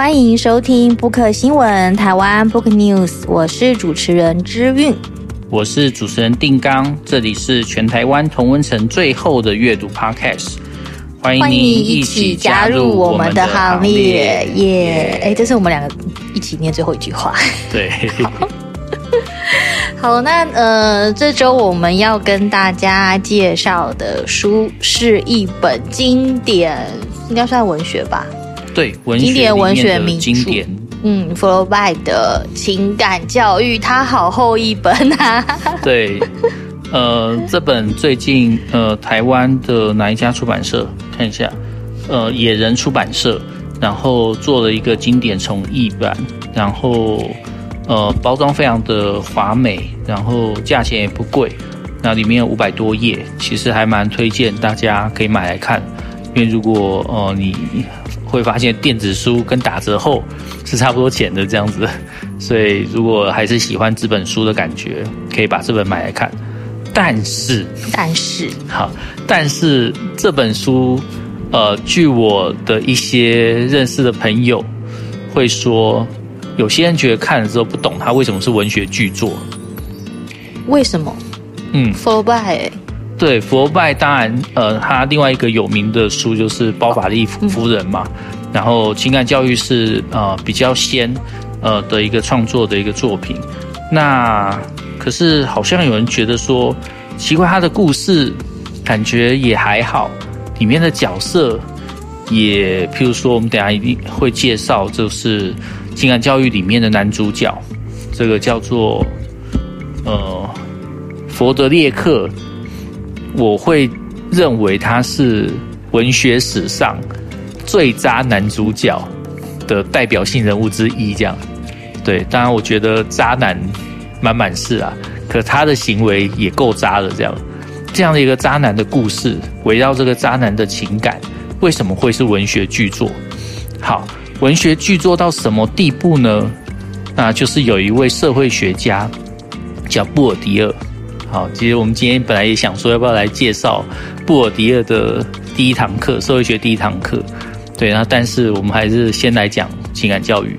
欢迎收听 Book 新闻台湾 Book News，我是主持人之韵，我是主持人定刚，这里是全台湾同温层最后的阅读 Podcast，欢迎您一起加入我们的行列，耶！哎，这是我们两个一起念最后一句话，对。好，那呃，这周我们要跟大家介绍的书是一本经典，应该算文学吧？对，文学经典文学名著，经典。嗯，弗洛拜的情感教育，它好厚一本啊。对，呃，这本最近呃，台湾的哪一家出版社？看一下，呃，野人出版社，然后做了一个经典重译版，然后。呃，包装非常的华美，然后价钱也不贵，那里面有五百多页，其实还蛮推荐大家可以买来看，因为如果呃你会发现电子书跟打折后是差不多钱的这样子，所以如果还是喜欢纸本书的感觉，可以把这本买来看。但是，但是，好，但是这本书，呃，据我的一些认识的朋友会说。有些人觉得看了之后不懂它为什么是文学巨作，为什么？嗯，福楼拜，对，佛拜当然，呃，他另外一个有名的书就是《包法利夫人》嘛，然后情感教育是呃比较先呃的一个创作的一个作品。那可是好像有人觉得说奇怪，他的故事感觉也还好，里面的角色也，譬如说我们等下一定会介绍，就是。情感教育里面的男主角，这个叫做呃佛德列克，我会认为他是文学史上最渣男主角的代表性人物之一。这样，对，当然我觉得渣男满满是啊，可他的行为也够渣的。这样，这样的一个渣男的故事，围绕这个渣男的情感，为什么会是文学巨作？好。文学巨作到什么地步呢？那就是有一位社会学家叫布尔迪厄。好，其实我们今天本来也想说，要不要来介绍布尔迪厄的第一堂课，社会学第一堂课。对，那但是我们还是先来讲情感教育。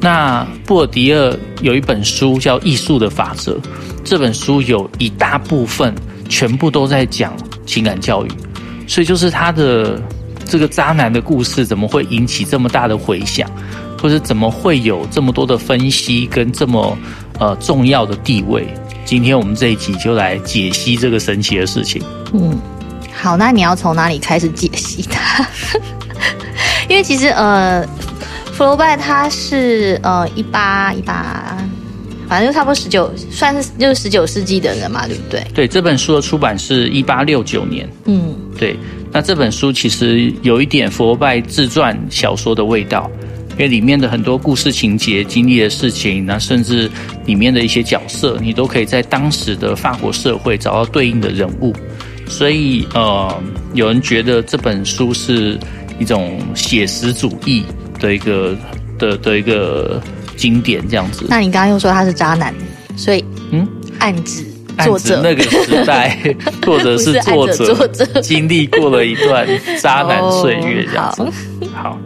那布尔迪厄有一本书叫《艺术的法则》，这本书有一大部分全部都在讲情感教育，所以就是他的。这个渣男的故事怎么会引起这么大的回响，或者怎么会有这么多的分析跟这么呃重要的地位？今天我们这一集就来解析这个神奇的事情。嗯，好，那你要从哪里开始解析它？因为其实呃，福楼拜他是呃一八一八，反正就差不多十九，算是就是十九世纪的人嘛，对不对？对，这本书的出版是一八六九年。嗯，对。那这本书其实有一点福楼拜自传小说的味道，因为里面的很多故事情节、经历的事情，那甚至里面的一些角色，你都可以在当时的法国社会找到对应的人物。所以，呃，有人觉得这本书是一种写实主义的一个的的一个经典，这样子。那你刚刚又说他是渣男，所以嗯，暗指。作者那个时代，作者是 作者，作者经历过了一段渣男岁月，这样子。Oh, 好，好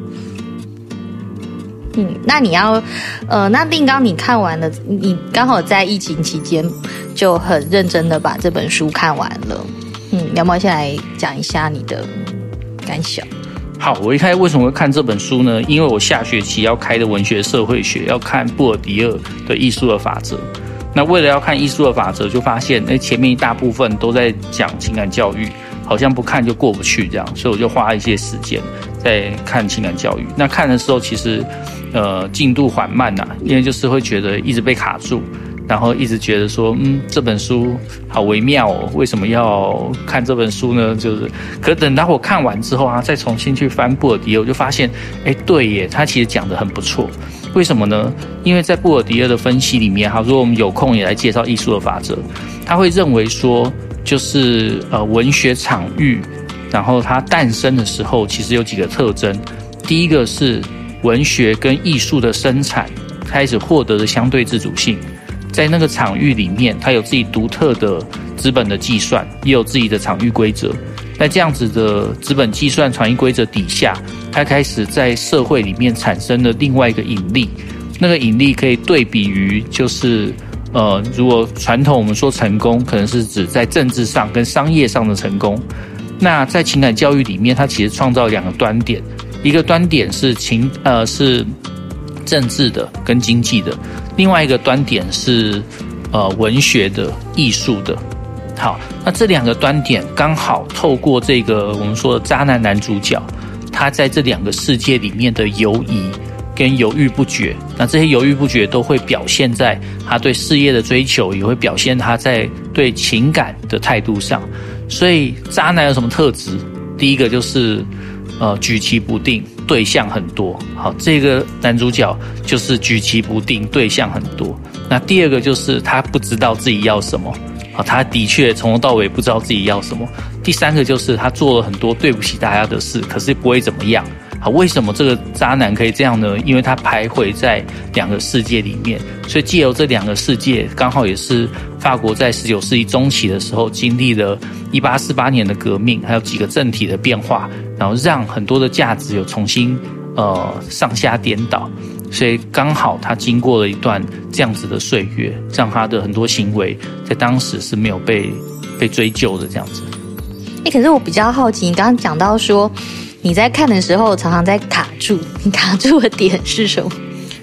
嗯，那你要，呃，那定刚你看完了，你刚好在疫情期间就很认真的把这本书看完了。嗯，要不要先来讲一下你的感想？好，我一开始为什么会看这本书呢？因为我下学期要开的文学社会学要看布尔迪厄的艺术的法则。那为了要看艺术的法则，就发现那前面一大部分都在讲情感教育，好像不看就过不去这样，所以我就花一些时间在看情感教育。那看的时候其实，呃，进度缓慢呐，因为就是会觉得一直被卡住，然后一直觉得说，嗯，这本书好微妙哦，为什么要看这本书呢？就是，可等到我看完之后啊，再重新去翻布尔迪厄，我就发现，哎，对耶，他其实讲得很不错。为什么呢？因为在布尔迪厄的分析里面，哈，如果我们有空也来介绍艺术的法则，他会认为说，就是呃，文学场域，然后它诞生的时候，其实有几个特征。第一个是文学跟艺术的生产开始获得的相对自主性，在那个场域里面，它有自己独特的资本的计算，也有自己的场域规则。在这样子的资本计算、场域规则底下，它开始在社会里面产生了另外一个引力，那个引力可以对比于就是。呃，如果传统我们说成功，可能是指在政治上跟商业上的成功。那在情感教育里面，它其实创造两个端点，一个端点是情呃是政治的跟经济的，另外一个端点是呃文学的艺术的。好，那这两个端点刚好透过这个我们说的渣男男主角，他在这两个世界里面的犹疑。跟犹豫不决，那这些犹豫不决都会表现在他对事业的追求，也会表现他在对情感的态度上。所以渣男有什么特质？第一个就是呃举棋不定，对象很多。好，这个男主角就是举棋不定，对象很多。那第二个就是他不知道自己要什么。好，他的确从头到尾不知道自己要什么。第三个就是他做了很多对不起大家的事，可是不会怎么样。好，为什么这个渣男可以这样呢？因为他徘徊在两个世界里面，所以借由这两个世界，刚好也是法国在十九世纪中期的时候经历了一八四八年的革命，还有几个政体的变化，然后让很多的价值有重新呃上下颠倒，所以刚好他经过了一段这样子的岁月，让他的很多行为在当时是没有被被追究的这样子。哎，可是我比较好奇，你刚刚讲到说。你在看的时候常常在卡住，你卡住的点是什么？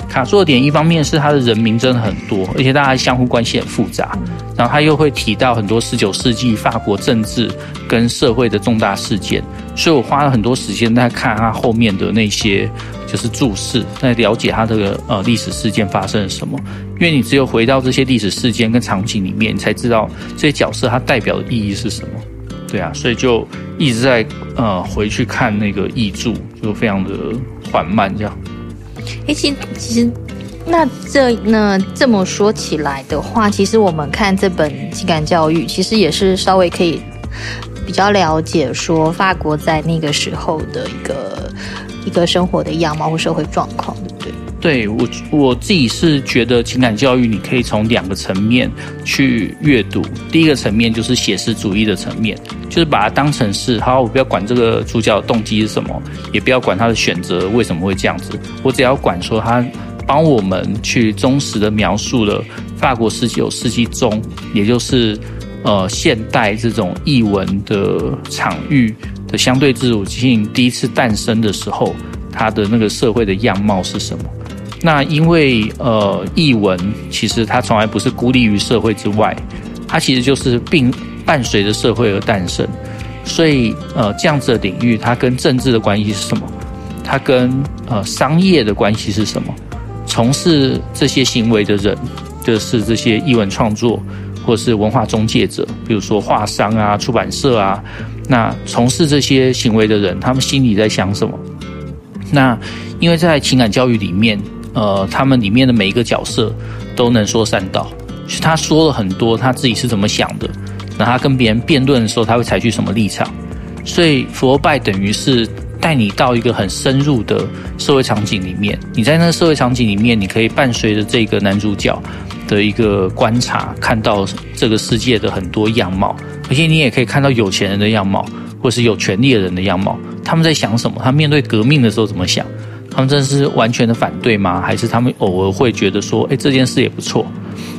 卡住的点一方面是他的人名真的很多，而且大家相互关系很复杂，然后他又会提到很多十九世纪法国政治跟社会的重大事件，所以我花了很多时间在看他后面的那些就是注释，在了解他这个呃历史事件发生了什么。因为你只有回到这些历史事件跟场景里面，你才知道这些角色它代表的意义是什么。对啊，所以就一直在呃回去看那个译著，就非常的缓慢这样。哎，其实其实那这那这么说起来的话，其实我们看这本情感教育，其实也是稍微可以比较了解说法国在那个时候的一个一个生活的样貌或社会状况对。对我我自己是觉得情感教育，你可以从两个层面去阅读。第一个层面就是写实主义的层面，就是把它当成是好，我不要管这个主角的动机是什么，也不要管他的选择为什么会这样子，我只要管说他帮我们去忠实的描述了法国十九世纪中，也就是呃现代这种译文的场域的相对自主性第一次诞生的时候，他的那个社会的样貌是什么。那因为呃，译文其实它从来不是孤立于社会之外，它其实就是并伴随着社会而诞生。所以呃，这样子的领域，它跟政治的关系是什么？它跟呃商业的关系是什么？从事这些行为的人，就是这些译文创作或是文化中介者，比如说画商啊、出版社啊，那从事这些行为的人，他们心里在想什么？那因为在情感教育里面。呃，他们里面的每一个角色都能说善道，他说了很多他自己是怎么想的，那他跟别人辩论的时候，他会采取什么立场？所以福楼拜等于是带你到一个很深入的社会场景里面，你在那个社会场景里面，你可以伴随着这个男主角的一个观察，看到这个世界的很多样貌，而且你也可以看到有钱人的样貌，或是有权力的人的样貌，他们在想什么？他面对革命的时候怎么想？他们真的是完全的反对吗？还是他们偶尔会觉得说，哎，这件事也不错。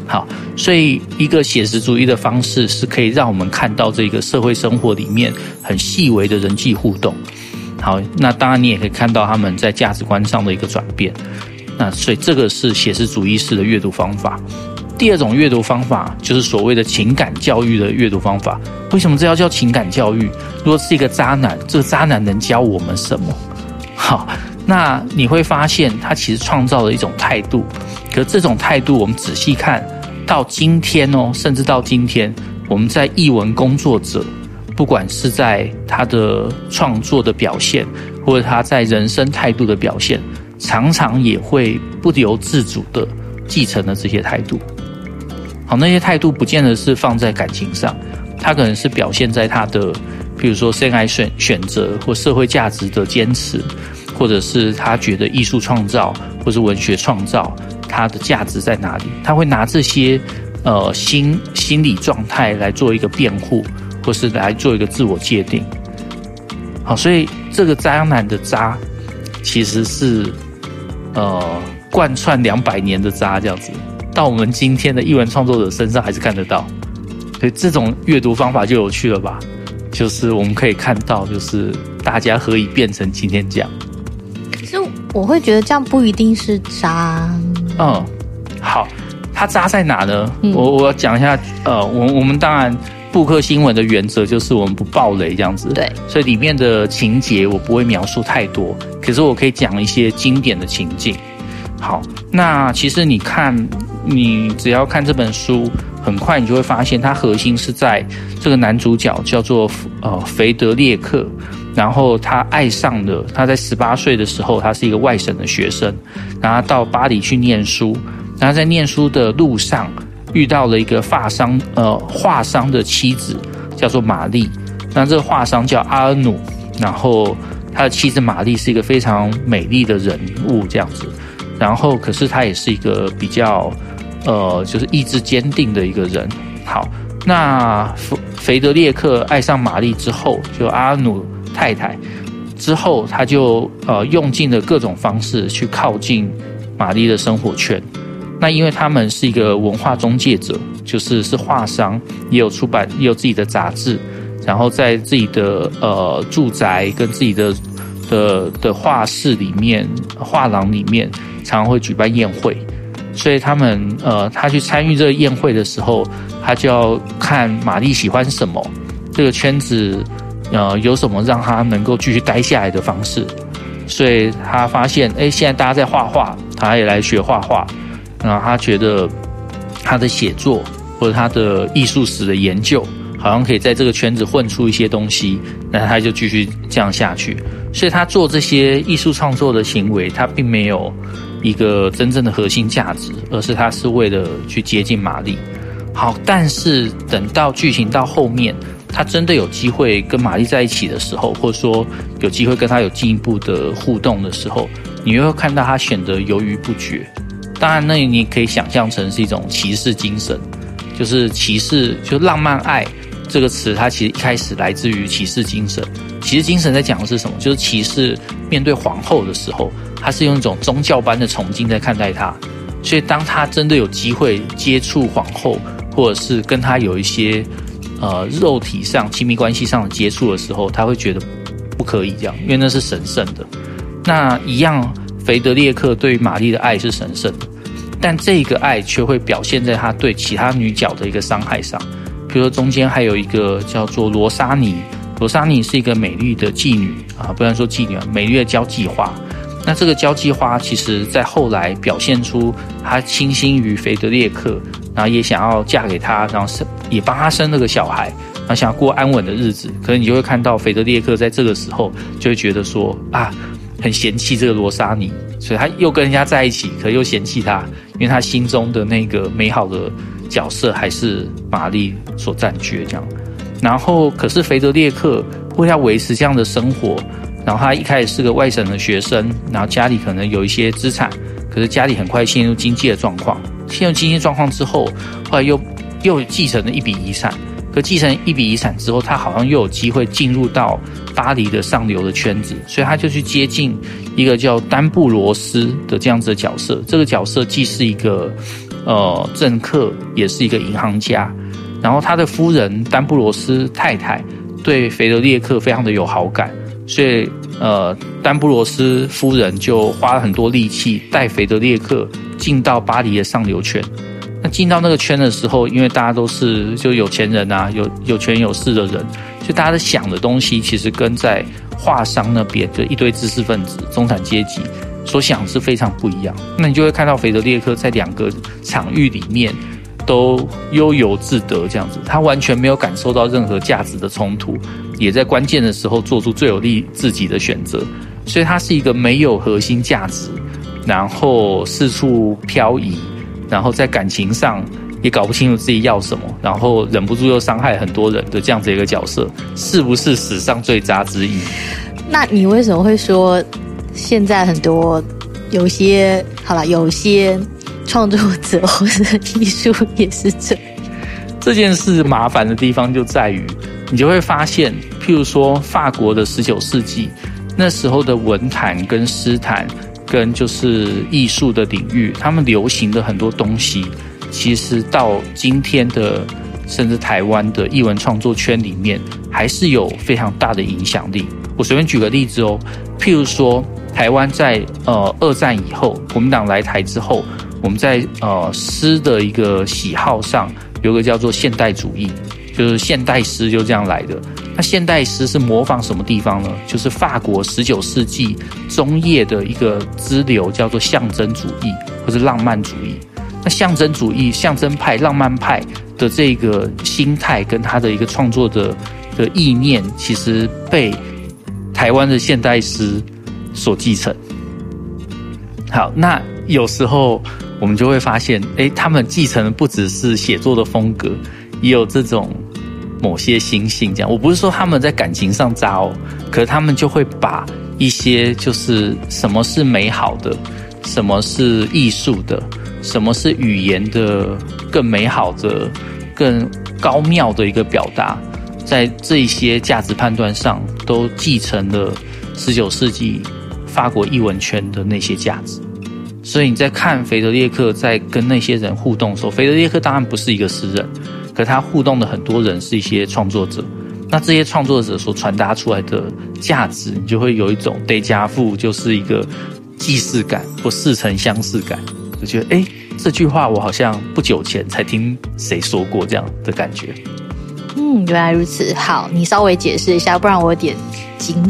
好，所以一个写实主义的方式是可以让我们看到这个社会生活里面很细微的人际互动。好，那当然你也可以看到他们在价值观上的一个转变。那所以这个是写实主义式的阅读方法。第二种阅读方法就是所谓的情感教育的阅读方法。为什么这要叫情感教育？如果是一个渣男，这个渣男能教我们什么？好。那你会发现，他其实创造了一种态度，可这种态度，我们仔细看到今天哦，甚至到今天，我们在译文工作者，不管是在他的创作的表现，或者他在人生态度的表现，常常也会不由自主的继承了这些态度。好，那些态度不见得是放在感情上，他可能是表现在他的，比如说生涯选选择或社会价值的坚持。或者是他觉得艺术创造或是文学创造，它的价值在哪里？他会拿这些呃心心理状态来做一个辩护，或是来做一个自我界定。好，所以这个渣男的渣，其实是呃贯穿两百年的渣这样子，到我们今天的译文创作者身上还是看得到。所以这种阅读方法就有趣了吧？就是我们可以看到，就是大家何以变成今天这样。可是我会觉得这样不一定是渣。嗯，好，它扎在哪呢？嗯、我我要讲一下。呃，我我们当然布克新闻的原则就是我们不爆雷这样子。对。所以里面的情节我不会描述太多，可是我可以讲一些经典的情境。好，那其实你看，你只要看这本书。很快你就会发现，它核心是在这个男主角叫做呃腓德烈克，然后他爱上了他在十八岁的时候，他是一个外省的学生，然后到巴黎去念书，然后在念书的路上遇到了一个发商呃画商的妻子，叫做玛丽，那这个画商叫阿尔努，然后他的妻子玛丽是一个非常美丽的人物这样子，然后可是他也是一个比较。呃，就是意志坚定的一个人。好，那腓腓德烈克爱上玛丽之后，就阿努太太之后，他就呃用尽了各种方式去靠近玛丽的生活圈。那因为他们是一个文化中介者，就是是画商，也有出版，也有自己的杂志，然后在自己的呃住宅跟自己的的的画室里面、画廊里面，常常会举办宴会。所以他们呃，他去参与这个宴会的时候，他就要看玛丽喜欢什么，这个圈子呃有什么让他能够继续待下来的方式。所以他发现，哎，现在大家在画画，他也来学画画。然后他觉得他的写作或者他的艺术史的研究，好像可以在这个圈子混出一些东西。那他就继续这样下去。所以他做这些艺术创作的行为，他并没有。一个真正的核心价值，而是他是为了去接近玛丽。好，但是等到剧情到后面，他真的有机会跟玛丽在一起的时候，或者说有机会跟他有进一步的互动的时候，你又会看到他显得犹豫不决。当然，那你可以想象成是一种骑士精神，就是骑士，就浪漫爱这个词，它其实一开始来自于骑士精神。骑士精神在讲的是什么？就是骑士面对皇后的时候。他是用一种宗教般的崇敬在看待他，所以当他真的有机会接触皇后，或者是跟他有一些呃肉体上亲密关系上的接触的时候，他会觉得不可以这样，因为那是神圣的。那一样，腓德烈克对玛丽的爱是神圣的，但这个爱却会表现在他对其他女角的一个伤害上。比如说中间还有一个叫做罗莎妮，罗莎妮是一个美丽的妓女啊，不能说妓女啊，美丽的交际花。那这个交际花，其实在后来表现出她倾心于腓德烈克，然后也想要嫁给他，然后生也帮他生了个小孩，然后想要过安稳的日子。可能你就会看到腓德烈克在这个时候就会觉得说啊，很嫌弃这个罗莎妮，所以他又跟人家在一起，可又嫌弃他，因为他心中的那个美好的角色还是玛丽所占据这样。然后，可是腓德烈克为了维持这样的生活。然后他一开始是个外省的学生，然后家里可能有一些资产，可是家里很快陷入经济的状况。陷入经济状况之后，后来又又继承了一笔遗产。可继承一笔遗产之后，他好像又有机会进入到巴黎的上流的圈子，所以他就去接近一个叫丹布罗斯的这样子的角色。这个角色既是一个呃政客，也是一个银行家。然后他的夫人丹布罗斯太太对腓德烈克非常的有好感。所以，呃，丹布罗斯夫人就花了很多力气带腓德烈克进到巴黎的上流圈。那进到那个圈的时候，因为大家都是就有钱人啊，有有权有势的人，所以大家的想的东西其实跟在画商那边的一堆知识分子、中产阶级所想是非常不一样。那你就会看到腓德烈克在两个场域里面都悠游自得，这样子，他完全没有感受到任何价值的冲突。也在关键的时候做出最有利自己的选择，所以他是一个没有核心价值，然后四处漂移，然后在感情上也搞不清楚自己要什么，然后忍不住又伤害很多人的这样子一个角色，是不是史上最渣之一？那你为什么会说现在很多有些好了，有些创作者或者艺术也是这？这件事麻烦的地方就在于。你就会发现，譬如说法国的十九世纪，那时候的文坛跟诗坛跟就是艺术的领域，他们流行的很多东西，其实到今天的甚至台湾的艺文创作圈里面，还是有非常大的影响力。我随便举个例子哦，譬如说，台湾在呃二战以后，国民党来台之后，我们在呃诗的一个喜好上，有个叫做现代主义，就是现代诗就这样来的。那现代诗是模仿什么地方呢？就是法国十九世纪中叶的一个支流，叫做象征主义或者浪漫主义。那象征主义、象征派、浪漫派的这个心态跟他的一个创作的的意念，其实被台湾的现代诗所继承。好，那有时候我们就会发现，诶，他们继承的不只是写作的风格，也有这种某些心性。这样，我不是说他们在感情上渣哦，可是他们就会把一些就是什么是美好的，什么是艺术的，什么是语言的更美好的、更高妙的一个表达。在这一些价值判断上，都继承了十九世纪法国译文圈的那些价值。所以你在看腓德烈克在跟那些人互动的时候，腓德烈克当然不是一个诗人，可他互动的很多人是一些创作者。那这些创作者所传达出来的价值，你就会有一种 déjà vu，就是一个既视感或似曾相识感，就觉得哎，这句话我好像不久前才听谁说过这样的感觉。嗯，原来如此。好，你稍微解释一下，不然我有点惊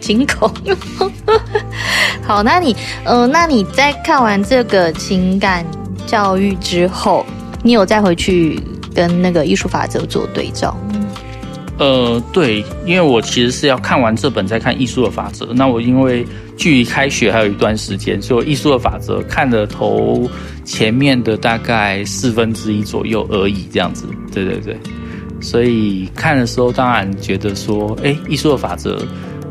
惊恐。好，那你，呃，那你在看完这个情感教育之后，你有再回去跟那个艺术法则做对照？呃，对，因为我其实是要看完这本再看艺术的法则。那我因为距离开学还有一段时间，所以艺术的法则看了头前面的大概四分之一左右而已，这样子。对对对。所以看的时候，当然觉得说，哎，艺术的法则，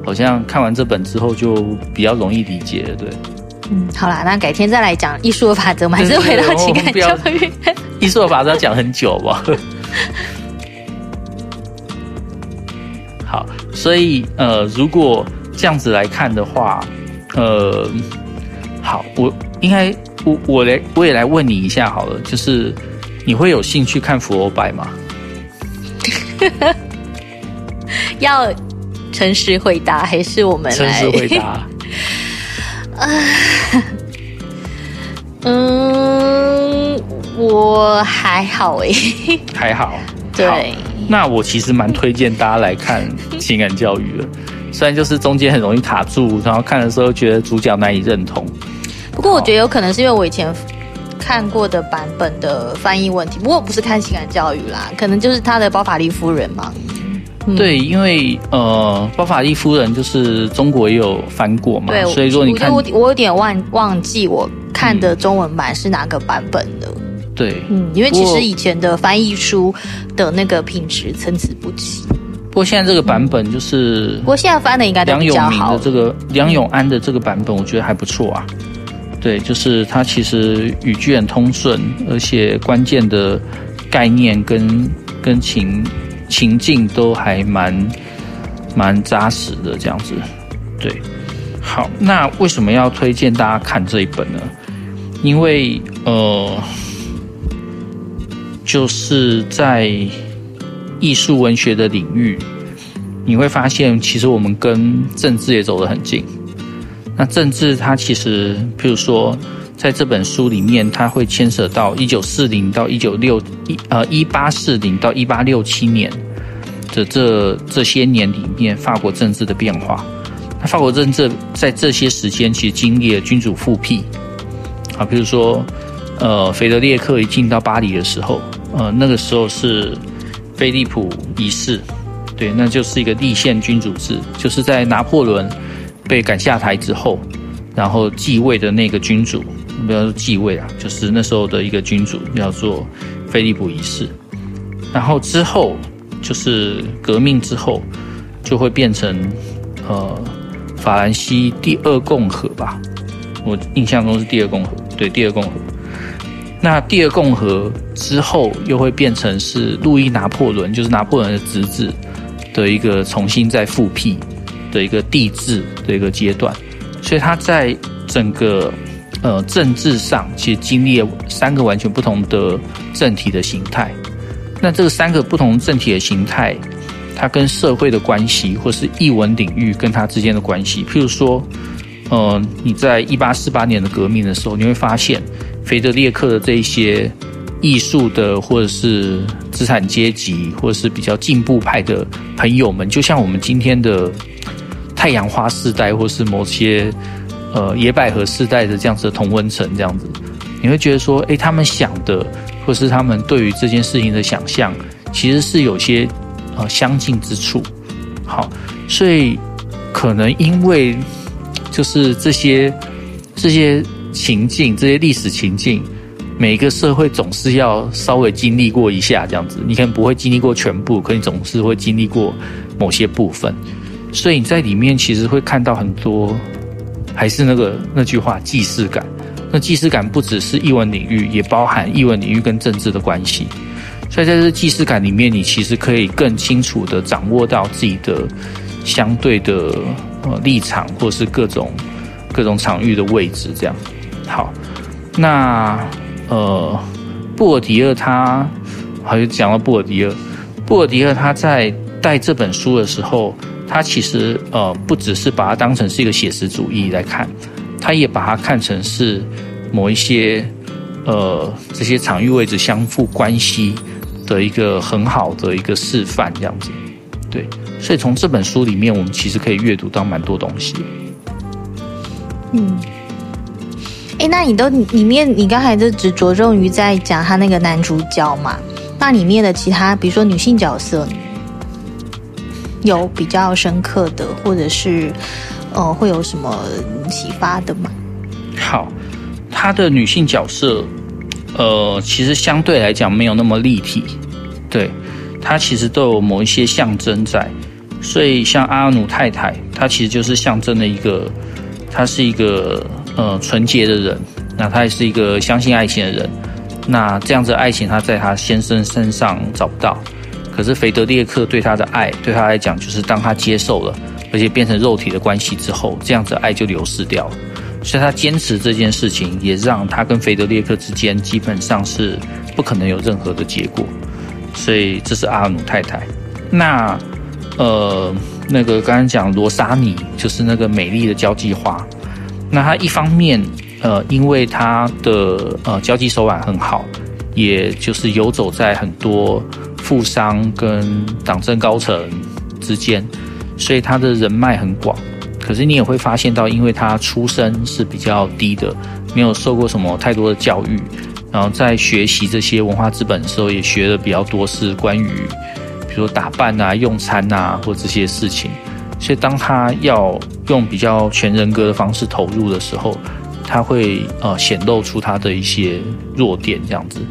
好像看完这本之后就比较容易理解了，对。嗯，好啦，那改天再来讲艺术的法则，我们还是回到情感教育。艺术的法则要讲很久吧？好，所以呃，如果这样子来看的话，呃，好，我应该我我来我也来问你一下好了，就是你会有兴趣看福楼拜吗？要诚实回答还是我们来？诚实回答。嗯，我还好诶，还好。对好，那我其实蛮推荐大家来看情感教育的，虽然就是中间很容易卡住，然后看的时候觉得主角难以认同。不过我觉得有可能是因为我以前。看过的版本的翻译问题，不过不是看情感教育啦，可能就是他的包法利夫人嘛。嗯、对，因为呃，包法利夫人就是中国也有翻过嘛，所以说你看，我我有点忘忘记我看的中文版是哪个版本的。对，嗯，因为其实以前的翻译书的那个品质参差不齐。不过现在这个版本就是，不过现在翻的应该。梁永明的这个梁永安的这个版本，我觉得还不错啊。对，就是它其实语句很通顺，而且关键的概念跟跟情情境都还蛮蛮扎实的这样子。对，好，那为什么要推荐大家看这一本呢？因为呃，就是在艺术文学的领域，你会发现其实我们跟政治也走得很近。那政治它其实，譬如说，在这本书里面，它会牵扯到一九四零到一九六一呃一八四零到一八六七年的这这些年里面，法国政治的变化。那法国政治在这些时间其实经历了君主复辟啊，比如说，呃，腓德烈克一进到巴黎的时候，呃，那个时候是菲利普一世，对，那就是一个立宪君主制，就是在拿破仑。被赶下台之后，然后继位的那个君主，不要说继位啊，就是那时候的一个君主叫做菲利普一世。然后之后就是革命之后，就会变成呃法兰西第二共和吧，我印象中是第二共和，对，第二共和。那第二共和之后又会变成是路易拿破仑，就是拿破仑的侄子的一个重新再复辟。的一个帝制的一个阶段，所以他在整个呃政治上，其实经历了三个完全不同的政体的形态。那这个三个不同政体的形态，它跟社会的关系，或是艺文领域跟它之间的关系，譬如说，呃，你在一八四八年的革命的时候，你会发现，腓德烈克的这一些艺术的，或者是资产阶级，或者是比较进步派的朋友们，就像我们今天的太阳花世代，或是某些呃野百合世代的这样子的同温层，这样子，你会觉得说，诶，他们想的，或是他们对于这件事情的想象，其实是有些呃相近之处。好，所以可能因为。就是这些这些情境，这些历史情境，每个社会总是要稍微经历过一下这样子。你可能不会经历过全部，可你总是会经历过某些部分。所以你在里面其实会看到很多，还是那个那句话，既视感。那既视感不只是译文领域，也包含译文领域跟政治的关系。所以在这既视感里面，你其实可以更清楚地掌握到自己的相对的。呃，立场或是各种各种场域的位置，这样好。那呃，布尔迪厄他好像讲到布尔迪厄，布尔迪厄他在带这本书的时候，他其实呃不只是把它当成是一个写实主义来看，他也把它看成是某一些呃这些场域位置相互关系的一个很好的一个示范，这样子，对。所以从这本书里面，我们其实可以阅读到蛮多东西。嗯，哎，那你都里面，你刚才就只着重于在讲他那个男主角嘛？那里面的其他，比如说女性角色，有比较深刻的，或者是呃，会有什么启发的吗？好，他的女性角色，呃，其实相对来讲没有那么立体，对，他其实都有某一些象征在。所以，像阿努太太，她其实就是象征了一个，她是一个呃纯洁的人，那她也是一个相信爱情的人。那这样子的爱情，她在她先生身上找不到。可是腓德烈克对他的爱，对他来讲，就是当他接受了，而且变成肉体的关系之后，这样子爱就流失掉了。所以他坚持这件事情，也让他跟腓德烈克之间基本上是不可能有任何的结果。所以这是阿努太太。那。呃，那个刚刚讲罗莎尼就是那个美丽的交际花，那她一方面呃，因为她的呃交际手腕很好，也就是游走在很多富商跟党政高层之间，所以他的人脉很广。可是你也会发现到，因为他出身是比较低的，没有受过什么太多的教育，然后在学习这些文化资本的时候，也学的比较多是关于。比如说打扮啊、用餐啊，或这些事情，所以当他要用比较全人格的方式投入的时候，他会呃显露出他的一些弱点，这样子。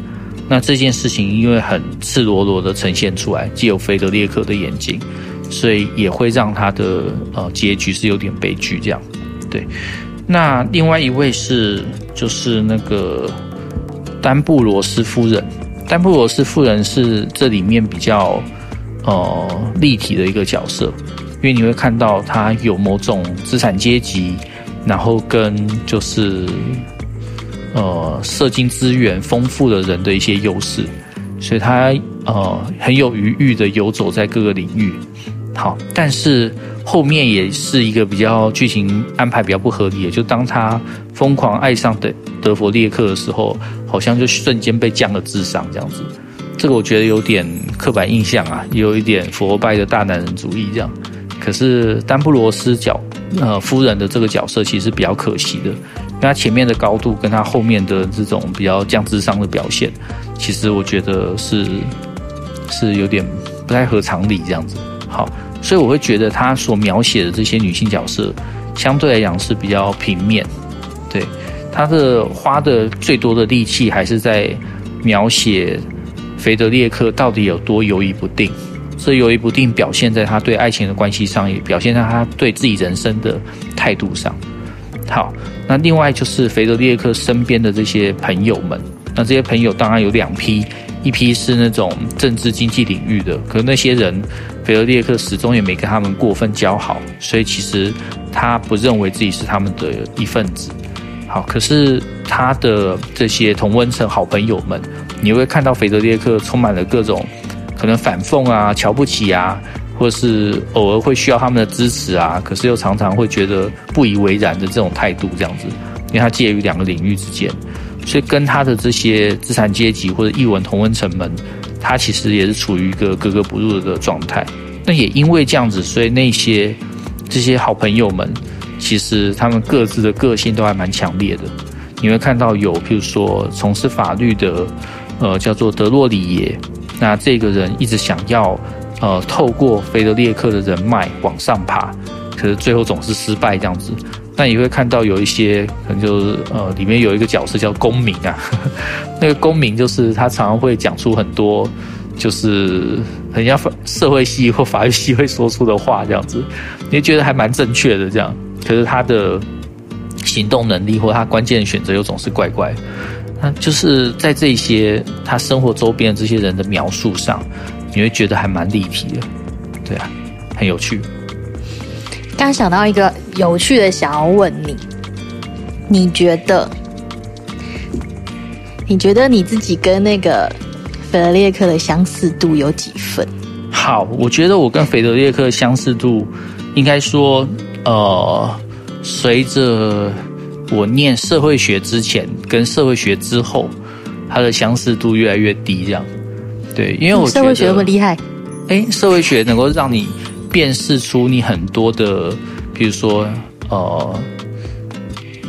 那这件事情因为很赤裸裸的呈现出来，既有菲德列克的眼睛，所以也会让他的呃结局是有点悲剧这样。对，那另外一位是就是那个丹布罗斯夫人，丹布罗斯夫人是这里面比较。呃，立体的一个角色，因为你会看到他有某种资产阶级，然后跟就是呃，社经资源丰富的人的一些优势，所以他呃很有余裕的游走在各个领域。好，但是后面也是一个比较剧情安排比较不合理的，就当他疯狂爱上的德弗列克的时候，好像就瞬间被降了智商这样子。这个我觉得有点刻板印象啊，也有一点佛拜的大男人主义这样。可是丹布罗斯角呃夫人的这个角色其实比较可惜的，因为他前面的高度跟他后面的这种比较降智商的表现，其实我觉得是是有点不太合常理这样子。好，所以我会觉得他所描写的这些女性角色，相对来讲是比较平面。对，他的花的最多的力气还是在描写。腓德烈克到底有多犹豫不定？这犹豫不定表现在他对爱情的关系上，也表现在他对自己人生的态度上。好，那另外就是腓德烈克身边的这些朋友们，那这些朋友当然有两批，一批是那种政治经济领域的，可是那些人，腓特烈克始终也没跟他们过分交好，所以其实他不认为自己是他们的一份子。好，可是他的这些同温层好朋友们，你会看到腓特烈克充满了各种可能反讽啊、瞧不起啊，或是偶尔会需要他们的支持啊，可是又常常会觉得不以为然的这种态度，这样子，因为他介于两个领域之间，所以跟他的这些资产阶级或者艺文同温层们。他其实也是处于一个格格不入的状态。那也因为这样子，所以那些这些好朋友们，其实他们各自的个性都还蛮强烈的。你会看到有，譬如说从事法律的，呃，叫做德洛里耶，那这个人一直想要，呃，透过菲德烈克的人脉往上爬，可是最后总是失败这样子。那你会看到有一些可能就是呃，里面有一个角色叫公民啊，那个公民就是他常常会讲出很多就是很像社会系或法律系会说出的话这样子，你觉得还蛮正确的这样，可是他的行动能力或他关键的选择又总是怪怪，那就是在这些他生活周边的这些人的描述上，你会觉得还蛮立体的，对啊，很有趣。刚想到一个有趣的，想要问你，你觉得？你觉得你自己跟那个腓特烈克的相似度有几分？好，我觉得我跟腓特烈克相似度，应该说，呃，随着我念社会学之前跟社会学之后，它的相似度越来越低，这样。对，因为我觉得社会学那么厉害，哎，社会学能够让你。辨识出你很多的，比如说呃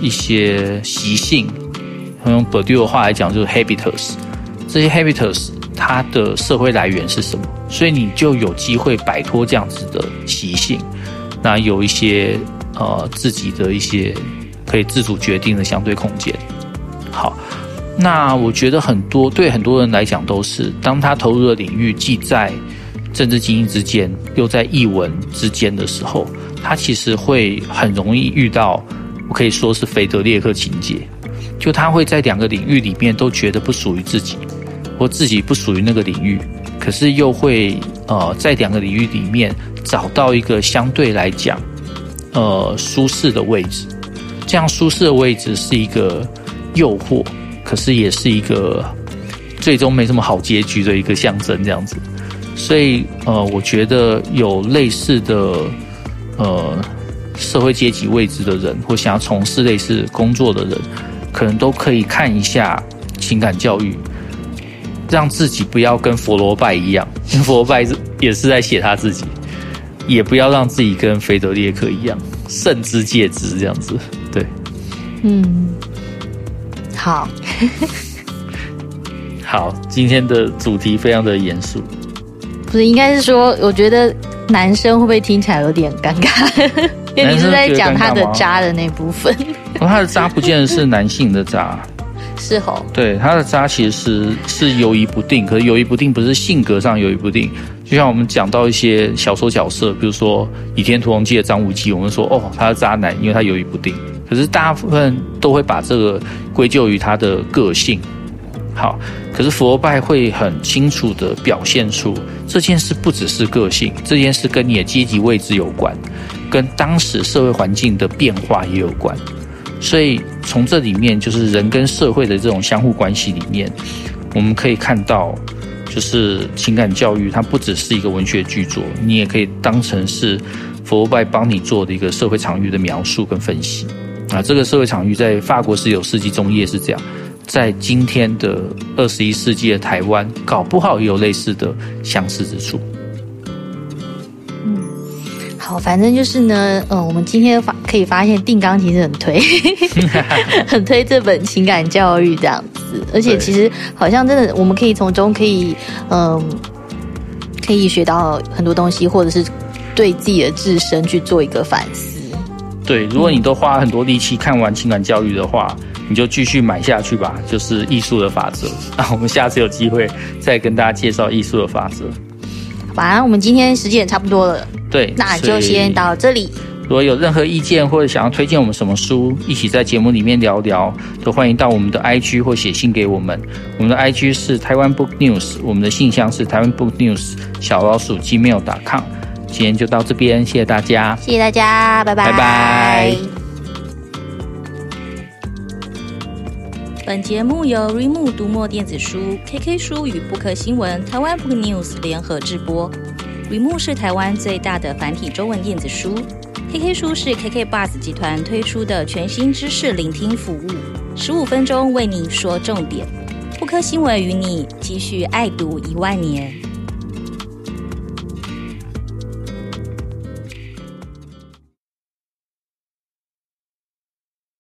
一些习性，用 Bourdieu 的话来讲就是 habitus，这些 habitus 它的社会来源是什么？所以你就有机会摆脱这样子的习性，那有一些呃自己的一些可以自主决定的相对空间。好，那我觉得很多对很多人来讲都是，当他投入的领域既在。政治精英之间，又在译文之间的时候，他其实会很容易遇到，我可以说是腓德烈克情节，就他会在两个领域里面都觉得不属于自己，或自己不属于那个领域，可是又会呃在两个领域里面找到一个相对来讲呃舒适的位置，这样舒适的位置是一个诱惑，可是也是一个最终没什么好结局的一个象征，这样子。所以，呃，我觉得有类似的，呃，社会阶级位置的人，或想要从事类似工作的人，可能都可以看一下情感教育，让自己不要跟佛罗拜一样，佛罗拜也是在写他自己，也不要让自己跟腓德烈克一样，慎之戒之这样子，对，嗯，好，好，今天的主题非常的严肃。不是，应该是说，我觉得男生会不会听起来有点尴尬？因为你是在讲他的渣的那部分。哦，他的渣不见得是男性的渣，是吼？对，他的渣其实是是犹疑不定，可是犹疑不定不是性格上犹疑不定。就像我们讲到一些小说角色，比如说《倚天屠龙记》的张无忌，我们说哦，他是渣男，因为他犹疑不定。可是大部分都会把这个归咎于他的个性。好，可是佛拜会很清楚地表现出这件事不只是个性，这件事跟你的阶级位置有关，跟当时社会环境的变化也有关。所以从这里面，就是人跟社会的这种相互关系里面，我们可以看到，就是情感教育它不只是一个文学巨作，你也可以当成是佛拜帮你做的一个社会场域的描述跟分析。啊，这个社会场域在法国是有世纪中叶是这样。在今天的二十一世纪的台湾，搞不好也有类似的相似之处。嗯，好，反正就是呢，呃，我们今天发可以发现，定纲其实很推，很推这本情感教育这样子，而且其实好像真的，我们可以从中可以，嗯、呃，可以学到很多东西，或者是对自己的自身去做一个反思。对，如果你都花很多力气看完情感教育的话。你就继续买下去吧，就是艺术的法则。那我们下次有机会再跟大家介绍艺术的法则。好吧，我们今天时间也差不多了，对，那就先到这里。如如果有任何意见或者想要推荐我们什么书，一起在节目里面聊聊，都欢迎到我们的 IG 或写信给我们。我们的 IG 是台湾 Book News，我们的信箱是台湾 Book News 小老鼠 gmail.com。今天就到这边，谢谢大家，谢谢大家，拜拜，拜拜。本节目由 Readmoo 读墨电子书、KK 书与 Book 新闻、台湾 Book News 联合制播。Readmoo 是台湾最大的繁体中文电子书，KK 书是 KK Bus 集团推出的全新知识聆听服务，十五分钟为你说重点。Book 新闻与你继续爱读一万年。